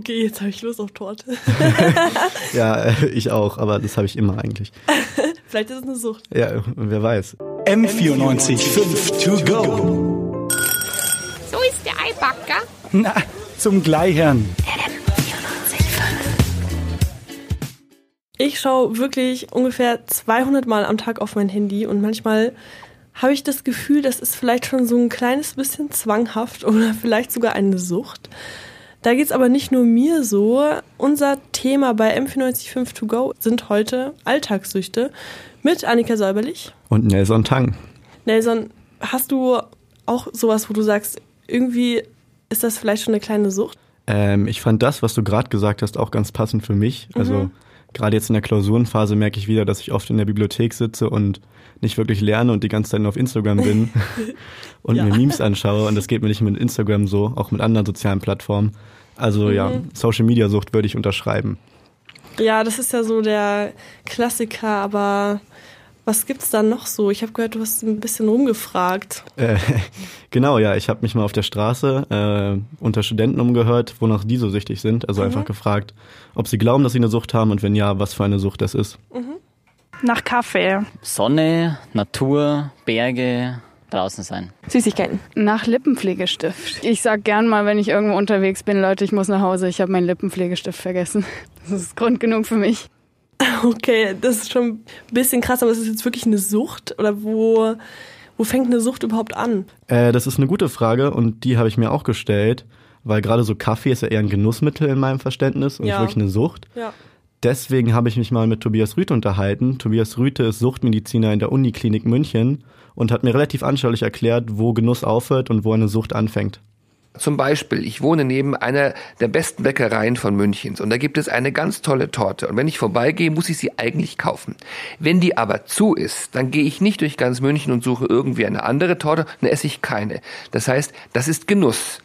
Okay, jetzt habe ich Lust auf Torte. ja, äh, ich auch, aber das habe ich immer eigentlich. Vielleicht ist es eine Sucht. Ja, wer weiß. M94 5 to go. So ist der Eibacker. Na, zum Gleichern. Ich schaue wirklich ungefähr 200 Mal am Tag auf mein Handy und manchmal habe ich das Gefühl, das ist vielleicht schon so ein kleines bisschen zwanghaft oder vielleicht sogar eine Sucht. Da geht es aber nicht nur mir so. Unser Thema bei M945 To Go sind heute Alltagssüchte mit Annika Säuberlich. Und Nelson Tang. Nelson, hast du auch sowas, wo du sagst, irgendwie ist das vielleicht schon eine kleine Sucht? Ähm, ich fand das, was du gerade gesagt hast, auch ganz passend für mich. Also mhm gerade jetzt in der Klausurenphase merke ich wieder, dass ich oft in der Bibliothek sitze und nicht wirklich lerne und die ganze Zeit nur auf Instagram bin und ja. mir Memes anschaue. Und das geht mir nicht mit Instagram so, auch mit anderen sozialen Plattformen. Also mhm. ja, Social Media Sucht würde ich unterschreiben. Ja, das ist ja so der Klassiker, aber was gibt's da noch so? Ich habe gehört, du hast ein bisschen rumgefragt. Äh, genau, ja. Ich habe mich mal auf der Straße äh, unter Studenten umgehört, wonach die so süchtig sind. Also mhm. einfach gefragt, ob sie glauben, dass sie eine Sucht haben und wenn ja, was für eine Sucht das ist. Mhm. Nach Kaffee. Sonne, Natur, Berge, draußen sein. Süßigkeiten. Nach Lippenpflegestift. Ich sag gern mal, wenn ich irgendwo unterwegs bin, Leute, ich muss nach Hause, ich habe meinen Lippenpflegestift vergessen. Das ist Grund genug für mich. Okay, das ist schon ein bisschen krass, aber ist es jetzt wirklich eine Sucht? Oder wo, wo fängt eine Sucht überhaupt an? Äh, das ist eine gute Frage und die habe ich mir auch gestellt, weil gerade so Kaffee ist ja eher ein Genussmittel in meinem Verständnis und ja. wirklich eine Sucht. Ja. Deswegen habe ich mich mal mit Tobias Rüthe unterhalten. Tobias Rüthe ist Suchtmediziner in der Uniklinik München und hat mir relativ anschaulich erklärt, wo Genuss aufhört und wo eine Sucht anfängt. Zum Beispiel, ich wohne neben einer der besten Bäckereien von Münchens und da gibt es eine ganz tolle Torte und wenn ich vorbeigehe, muss ich sie eigentlich kaufen. Wenn die aber zu ist, dann gehe ich nicht durch ganz München und suche irgendwie eine andere Torte, dann esse ich keine. Das heißt, das ist Genuss.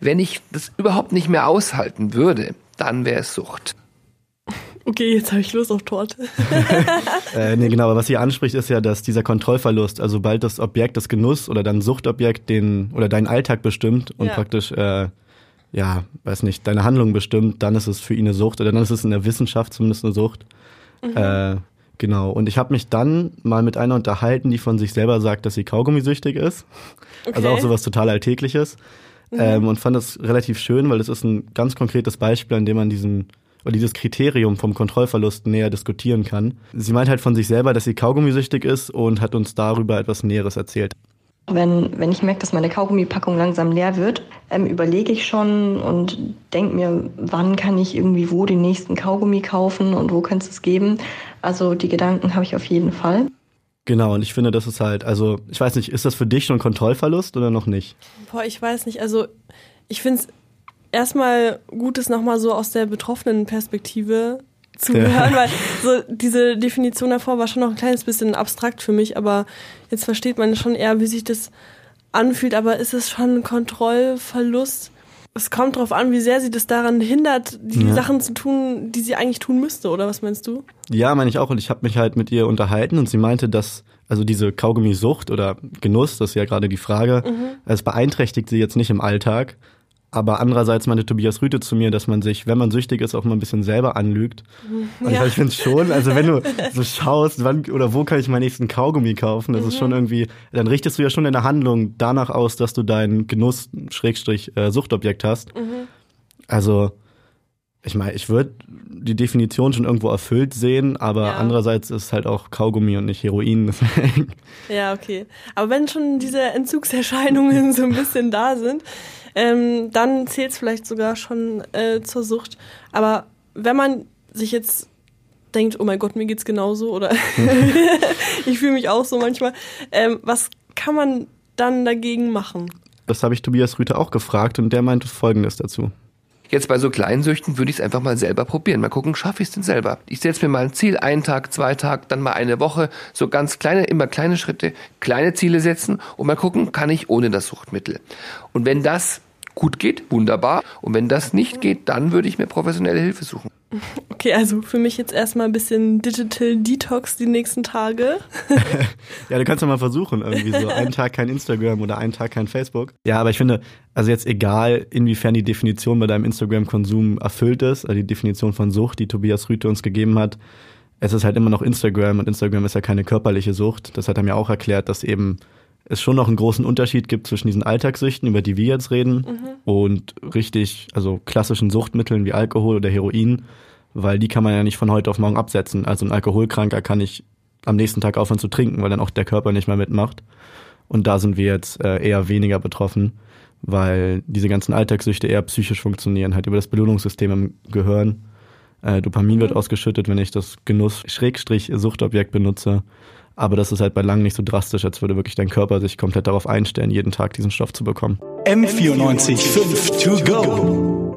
Wenn ich das überhaupt nicht mehr aushalten würde, dann wäre es Sucht. Okay, jetzt habe ich Lust auf Torte. äh, nee, genau, aber was sie anspricht, ist ja, dass dieser Kontrollverlust, also bald das Objekt, das Genuss oder dann Suchtobjekt den oder deinen Alltag bestimmt und ja. praktisch äh, ja, weiß nicht, deine Handlung bestimmt, dann ist es für ihn eine Sucht oder dann ist es in der Wissenschaft zumindest eine Sucht. Mhm. Äh, genau. Und ich habe mich dann mal mit einer unterhalten, die von sich selber sagt, dass sie Kaugummisüchtig ist. Okay. Also auch sowas total Alltägliches. Mhm. Ähm, und fand das relativ schön, weil es ist ein ganz konkretes Beispiel, an dem man diesen oder dieses Kriterium vom Kontrollverlust näher diskutieren kann. Sie meint halt von sich selber, dass sie kaugummisüchtig ist und hat uns darüber etwas Näheres erzählt. Wenn, wenn ich merke, dass meine Kaugummipackung langsam leer wird, ähm, überlege ich schon und denke mir, wann kann ich irgendwie wo den nächsten Kaugummi kaufen und wo könnte es geben. Also die Gedanken habe ich auf jeden Fall. Genau, und ich finde, das ist halt, also ich weiß nicht, ist das für dich schon Kontrollverlust oder noch nicht? Boah, ich weiß nicht. Also ich finde es erstmal gut ist, nochmal so aus der betroffenen Perspektive zu ja. hören, weil so diese Definition davor war schon noch ein kleines bisschen abstrakt für mich, aber jetzt versteht man schon eher, wie sich das anfühlt, aber ist es schon ein Kontrollverlust? Es kommt darauf an, wie sehr sie das daran hindert, die ja. Sachen zu tun, die sie eigentlich tun müsste, oder was meinst du? Ja, meine ich auch. Und ich habe mich halt mit ihr unterhalten und sie meinte, dass also diese Kaugummisucht oder Genuss, das ist ja gerade die Frage, mhm. es beeinträchtigt sie jetzt nicht im Alltag, aber andererseits meinte Tobias Rüte zu mir, dass man sich, wenn man süchtig ist, auch mal ein bisschen selber anlügt. Und ja. ich finde schon, also wenn du so schaust, wann oder wo kann ich meinen nächsten Kaugummi kaufen, das mhm. ist schon mhm. irgendwie, dann richtest du ja schon in der Handlung danach aus, dass du dein Genuss Schrägstrich äh, Suchtobjekt hast. Mhm. Also ich meine, ich würde die Definition schon irgendwo erfüllt sehen, aber ja. andererseits ist halt auch Kaugummi und nicht Heroin. ja, okay. Aber wenn schon diese Entzugserscheinungen so ein bisschen da sind, ähm, dann zählt es vielleicht sogar schon äh, zur Sucht. Aber wenn man sich jetzt denkt, oh mein Gott, mir geht's genauso oder ich fühle mich auch so manchmal, ähm, was kann man dann dagegen machen? Das habe ich Tobias Rüther auch gefragt und der meinte Folgendes dazu. Jetzt bei so kleinen Süchten würde ich es einfach mal selber probieren. Mal gucken, schaffe ich es denn selber? Ich setze mir mal ein Ziel, einen Tag, zwei Tage, dann mal eine Woche, so ganz kleine, immer kleine Schritte, kleine Ziele setzen und mal gucken, kann ich ohne das Suchtmittel. Und wenn das gut geht, wunderbar. Und wenn das nicht geht, dann würde ich mir professionelle Hilfe suchen. Okay, also für mich jetzt erstmal ein bisschen Digital Detox die nächsten Tage. ja, du kannst ja mal versuchen, irgendwie so einen Tag kein Instagram oder einen Tag kein Facebook. Ja, aber ich finde, also jetzt egal, inwiefern die Definition bei deinem Instagram-Konsum erfüllt ist, also die Definition von Sucht, die Tobias Rüte uns gegeben hat, es ist halt immer noch Instagram und Instagram ist ja keine körperliche Sucht. Das hat er mir auch erklärt, dass eben es schon noch einen großen Unterschied gibt zwischen diesen Alltagssüchten, über die wir jetzt reden, mhm. und richtig, also klassischen Suchtmitteln wie Alkohol oder Heroin, weil die kann man ja nicht von heute auf morgen absetzen. Also ein Alkoholkranker kann nicht am nächsten Tag aufhören zu trinken, weil dann auch der Körper nicht mehr mitmacht. Und da sind wir jetzt äh, eher weniger betroffen, weil diese ganzen Alltagssüchte eher psychisch funktionieren, halt über das Belohnungssystem im Gehirn. Äh, Dopamin wird mhm. ausgeschüttet, wenn ich das Genuss-Suchtobjekt benutze. Aber das ist halt bei langem nicht so drastisch, als würde wirklich dein Körper sich komplett darauf einstellen, jeden Tag diesen Stoff zu bekommen. M94 5 to go.